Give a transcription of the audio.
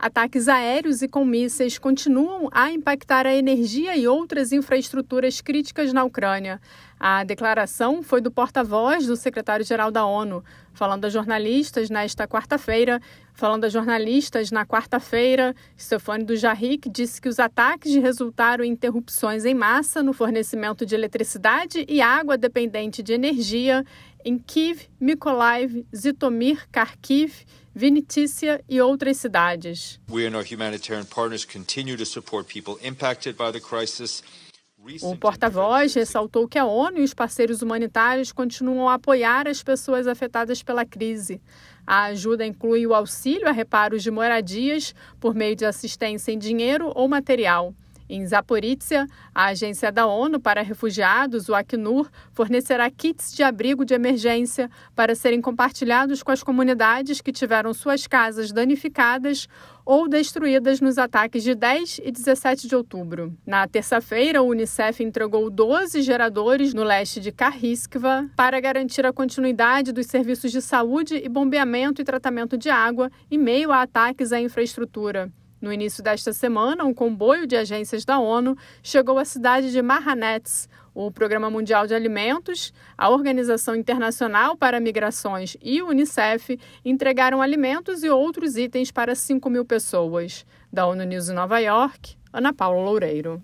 Ataques aéreos e com mísseis continuam a impactar a energia e outras infraestruturas críticas na Ucrânia. A declaração foi do porta-voz do secretário-geral da ONU, falando a jornalistas nesta quarta-feira. Falando a jornalistas na quarta-feira, Stefane Dujarric disse que os ataques resultaram em interrupções em massa no fornecimento de eletricidade e água dependente de energia em Kiev, Mykolaiv, Zitomir, Kharkiv, Vinnytsia e outras cidades. We and our humanitarian partners continue to support people impacted by the crisis. O porta-voz ressaltou que a ONU e os parceiros humanitários continuam a apoiar as pessoas afetadas pela crise. A ajuda inclui o auxílio a reparos de moradias por meio de assistência em dinheiro ou material. Em Zaporizhia, a agência da ONU para refugiados, o Acnur, fornecerá kits de abrigo de emergência para serem compartilhados com as comunidades que tiveram suas casas danificadas ou destruídas nos ataques de 10 e 17 de outubro. Na terça-feira, o Unicef entregou 12 geradores no leste de Karhiskva para garantir a continuidade dos serviços de saúde e bombeamento e tratamento de água em meio a ataques à infraestrutura. No início desta semana, um comboio de agências da ONU chegou à cidade de Mahanets. O Programa Mundial de Alimentos, a Organização Internacional para Migrações e o Unicef entregaram alimentos e outros itens para 5 mil pessoas. Da ONU News em Nova York, Ana Paula Loureiro.